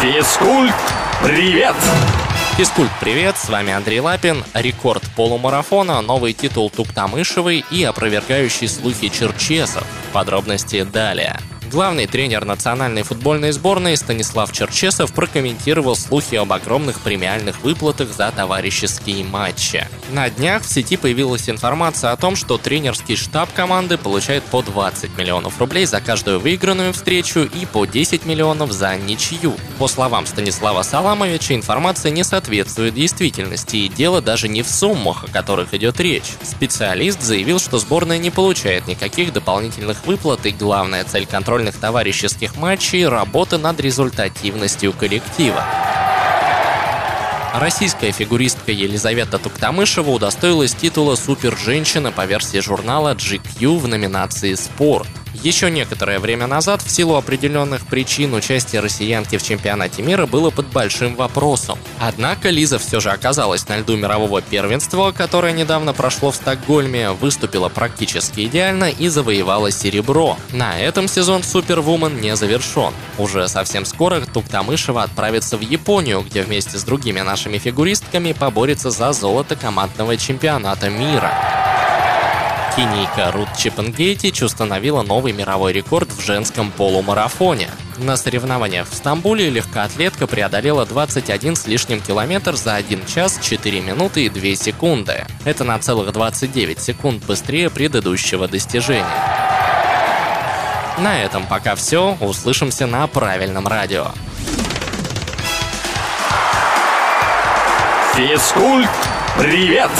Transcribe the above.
Физкульт, привет! Физкульт, привет, с вами Андрей Лапин. Рекорд полумарафона, новый титул Туктамышевой и опровергающий слухи Черчесов. Подробности далее. Главный тренер национальной футбольной сборной Станислав Черчесов прокомментировал слухи об огромных премиальных выплатах за товарищеские матчи. На днях в сети появилась информация о том, что тренерский штаб команды получает по 20 миллионов рублей за каждую выигранную встречу и по 10 миллионов за ничью. По словам Станислава Саламовича, информация не соответствует действительности, и дело даже не в суммах, о которых идет речь. Специалист заявил, что сборная не получает никаких дополнительных выплат, и главная цель контроля футбольных товарищеских матчей работа над результативностью коллектива. Российская фигуристка Елизавета Туктамышева удостоилась титула «Супер-женщина» по версии журнала GQ в номинации «Спорт». Еще некоторое время назад, в силу определенных причин, участие россиянки в чемпионате мира было под большим вопросом. Однако Лиза все же оказалась на льду мирового первенства, которое недавно прошло в Стокгольме, выступила практически идеально и завоевала серебро. На этом сезон Супервумен не завершен. Уже совсем скоро Туктамышева отправится в Японию, где вместе с другими нашими фигуристками поборется за золото командного чемпионата мира. Кенийка Рут Чипенгейтич установила новый мировой рекорд в женском полумарафоне. На соревнованиях в Стамбуле легкоатлетка преодолела 21 с лишним километр за 1 час 4 минуты и 2 секунды. Это на целых 29 секунд быстрее предыдущего достижения. На этом пока все. Услышимся на правильном радио. Физкульт, привет!